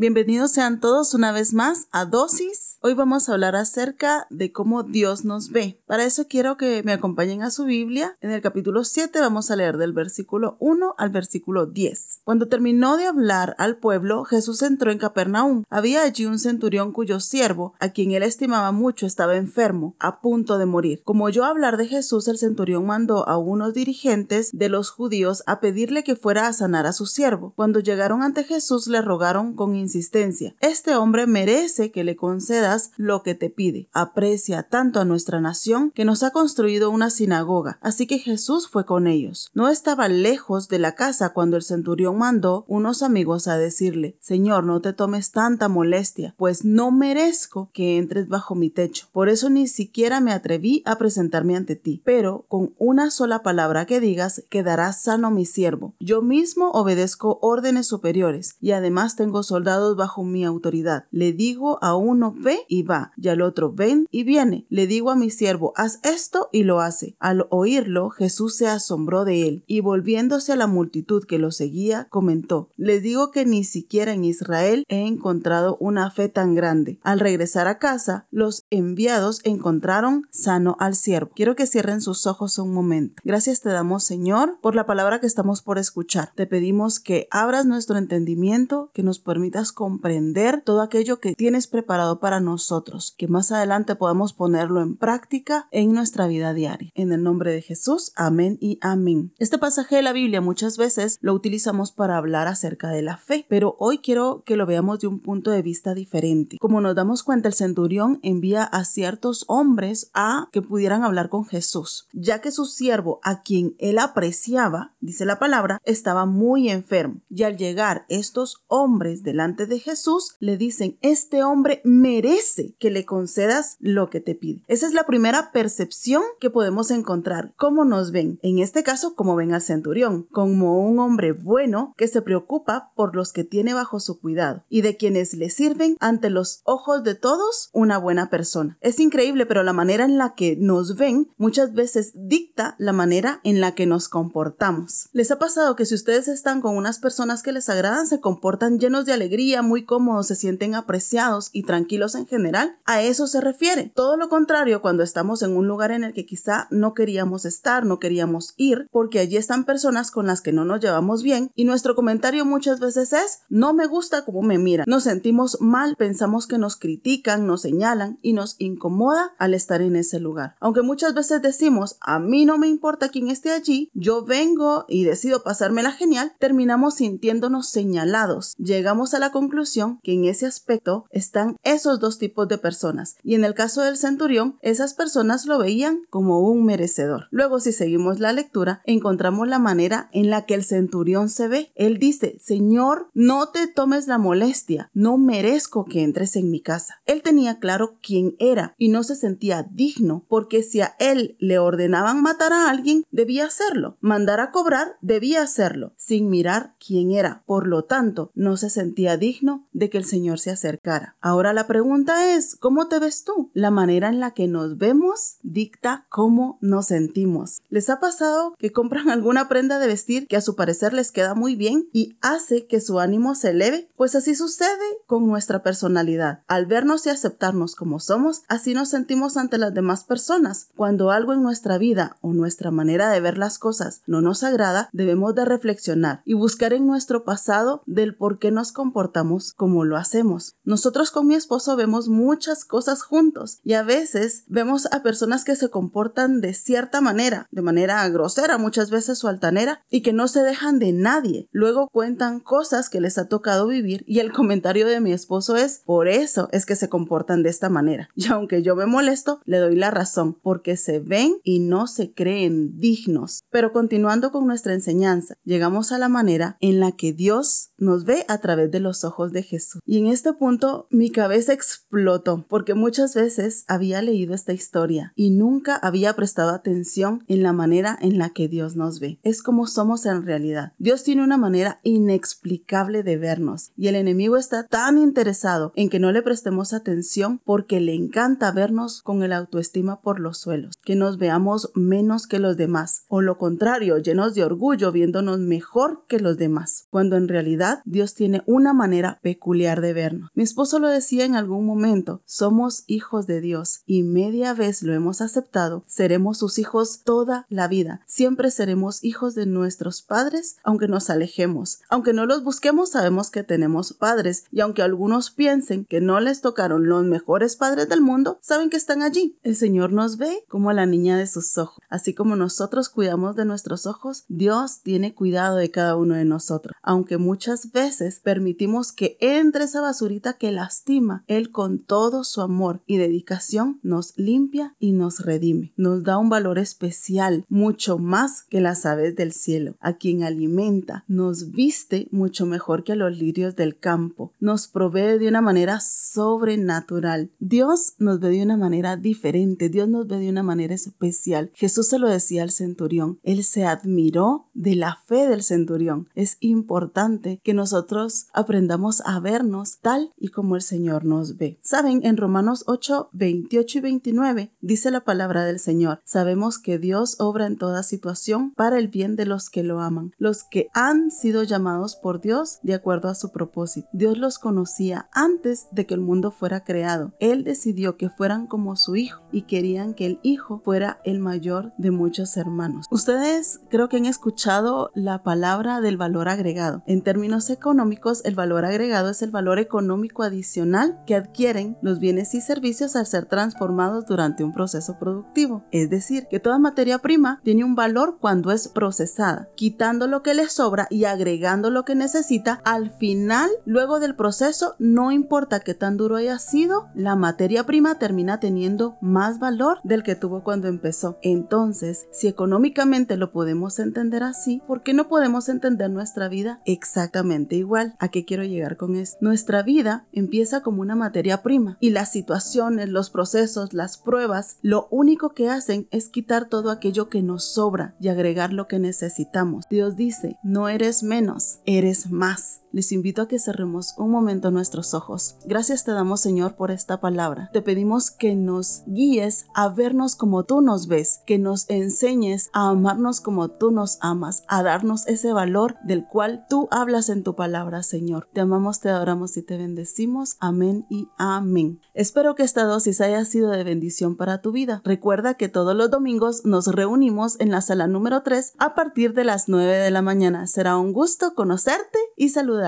Bienvenidos sean todos una vez más a Dosis. Hoy vamos a hablar acerca de cómo Dios nos ve. Para eso quiero que me acompañen a su Biblia. En el capítulo 7 vamos a leer del versículo 1 al versículo 10. Cuando terminó de hablar al pueblo, Jesús entró en Capernaum. Había allí un centurión cuyo siervo, a quien él estimaba mucho, estaba enfermo, a punto de morir. Como oyó hablar de Jesús, el centurión mandó a unos dirigentes de los judíos a pedirle que fuera a sanar a su siervo. Cuando llegaron ante Jesús, le rogaron con insistencia. Este hombre merece que le concedas lo que te pide. Aprecia tanto a nuestra nación que nos ha construido una sinagoga. Así que Jesús fue con ellos. No estaba lejos de la casa cuando el centurión mandó unos amigos a decirle, Señor, no te tomes tanta molestia, pues no merezco que entres bajo mi techo. Por eso ni siquiera me atreví a presentarme ante ti. Pero con una sola palabra que digas, quedará sano mi siervo. Yo mismo obedezco órdenes superiores y además tengo soldados bajo mi autoridad. Le digo a uno ve y va, y al otro ven y viene. Le digo a mi siervo haz esto y lo hace. Al oírlo, Jesús se asombró de él y volviéndose a la multitud que lo seguía, comentó, les digo que ni siquiera en Israel he encontrado una fe tan grande. Al regresar a casa, los enviados encontraron sano al siervo. Quiero que cierren sus ojos un momento. Gracias te damos, Señor, por la palabra que estamos por escuchar. Te pedimos que abras nuestro entendimiento, que nos permitas comprender todo aquello que tienes preparado para nosotros, que más adelante podamos ponerlo en práctica en nuestra vida diaria. En el nombre de Jesús, amén y amén. Este pasaje de la Biblia muchas veces lo utilizamos para hablar acerca de la fe, pero hoy quiero que lo veamos de un punto de vista diferente. Como nos damos cuenta, el centurión envía a ciertos hombres a que pudieran hablar con Jesús, ya que su siervo, a quien él apreciaba, dice la palabra, estaba muy enfermo. Y al llegar estos hombres delante de Jesús, le dicen, este hombre merece que le concedas lo que te pide. Esa es la primera percepción que podemos encontrar. ¿Cómo nos ven? En este caso, como ven al centurión, como un hombre bueno que se preocupa por los que tiene bajo su cuidado y de quienes le sirven ante los ojos de todos una buena persona. Es increíble, pero la manera en la que nos ven muchas veces dicta la manera en la que nos comportamos. ¿Les ha pasado que si ustedes están con unas personas que les agradan, se comportan llenos de alegría? Muy cómodos, se sienten apreciados y tranquilos en general, a eso se refiere. Todo lo contrario cuando estamos en un lugar en el que quizá no queríamos estar, no queríamos ir, porque allí están personas con las que no nos llevamos bien y nuestro comentario muchas veces es no me gusta cómo me miran. Nos sentimos mal, pensamos que nos critican, nos señalan y nos incomoda al estar en ese lugar. Aunque muchas veces decimos a mí no me importa quién esté allí, yo vengo y decido pasármela genial, terminamos sintiéndonos señalados. Llegamos a la conclusión que en ese aspecto están esos dos tipos de personas y en el caso del centurión esas personas lo veían como un merecedor. Luego si seguimos la lectura encontramos la manera en la que el centurión se ve. Él dice, Señor, no te tomes la molestia, no merezco que entres en mi casa. Él tenía claro quién era y no se sentía digno porque si a él le ordenaban matar a alguien, debía hacerlo. Mandar a cobrar, debía hacerlo, sin mirar quién era. Por lo tanto, no se sentía digno de que el Señor se acercara. Ahora la pregunta es, ¿cómo te ves tú? La manera en la que nos vemos dicta cómo nos sentimos. ¿Les ha pasado que compran alguna prenda de vestir que a su parecer les queda muy bien y hace que su ánimo se eleve? Pues así sucede con nuestra personalidad. Al vernos y aceptarnos como somos, así nos sentimos ante las demás personas. Cuando algo en nuestra vida o nuestra manera de ver las cosas no nos agrada, debemos de reflexionar y buscar en nuestro pasado del por qué nos comportamos como lo hacemos. Nosotros con mi esposo vemos muchas cosas juntos y a veces vemos a personas que se comportan de cierta manera, de manera grosera muchas veces o altanera y que no se dejan de nadie. Luego cuentan cosas que les ha tocado vivir y el comentario de mi esposo es por eso es que se comportan de esta manera. Y aunque yo me molesto, le doy la razón porque se ven y no se creen dignos. Pero continuando con nuestra enseñanza, llegamos a la manera en la que Dios nos ve a través de los ojos de Jesús. Y en este punto mi cabeza explotó porque muchas veces había leído esta historia y nunca había prestado atención en la manera en la que Dios nos ve. Es como somos en realidad. Dios tiene una manera inexplicable de vernos y el enemigo está tan interesado en que no le prestemos atención porque le encanta vernos con el autoestima por los suelos, que nos veamos menos que los demás o lo contrario, llenos de orgullo viéndonos mejor que los demás, cuando en realidad Dios tiene una manera peculiar de vernos. Mi esposo lo decía en algún momento, somos hijos de Dios y media vez lo hemos aceptado, seremos sus hijos toda la vida. Siempre seremos hijos de nuestros padres, aunque nos alejemos. Aunque no los busquemos, sabemos que tenemos padres y aunque algunos piensen que no les tocaron los mejores padres del mundo, saben que están allí. El Señor nos ve como la niña de sus ojos. Así como nosotros cuidamos de nuestros ojos, Dios tiene cuidado de cada uno de nosotros. Aunque muchas veces permitimos que entre esa basurita que lastima, Él con todo su amor y dedicación nos limpia y nos redime. Nos da un valor especial, mucho más que las aves del cielo, a quien alimenta, nos viste mucho mejor que los lirios del campo, nos provee de una manera sobrenatural. Dios nos ve de una manera diferente, Dios nos ve de una manera especial. Jesús se lo decía al centurión, él se admiró de la fe del centurión. Es importante que nosotros aprendamos a vernos tal y como el Señor nos ve. Saben, en Romanos 8, 28 y 29 dice la palabra del Señor, sabemos que Dios obra en toda situación para el bien de los que lo aman, los que han sido llamados por Dios de acuerdo a su propósito. Dios los conocía antes de que el mundo fuera creado. Él decidió que fueran como su hijo y querían que el hijo fuera el mayor de muchos hermanos. Ustedes creo que han escuchado la palabra del valor agregado. En términos económicos, el valor agregado es el valor económico adicional que adquieren los bienes y servicios al ser transformados durante un proceso productivo. Es decir, que toda materia prima tiene un valor cuando es procesada, quitando lo que le sobra y agregando lo que necesita. Al final, luego del proceso, no importa qué tan duro haya sido, la materia prima termina teniendo más valor del que tuvo cuando empezó. Entonces, si económicamente lo podemos entender así, ¿por qué no podemos entender nuestra vida exactamente igual? ¿A qué quiero llegar con esto? Nuestra vida empieza como una materia prima y las situaciones, los procesos, las pruebas, lo único que hacen es quitar todo aquello que nos sobra y agregar lo que necesitamos. Dios dice, no eres menos, eres más les invito a que cerremos un momento nuestros ojos. Gracias te damos Señor por esta palabra. Te pedimos que nos guíes a vernos como tú nos ves, que nos enseñes a amarnos como tú nos amas, a darnos ese valor del cual tú hablas en tu palabra Señor. Te amamos, te adoramos y te bendecimos. Amén y amén. Espero que esta dosis haya sido de bendición para tu vida. Recuerda que todos los domingos nos reunimos en la sala número 3 a partir de las 9 de la mañana. Será un gusto conocerte y saludarte.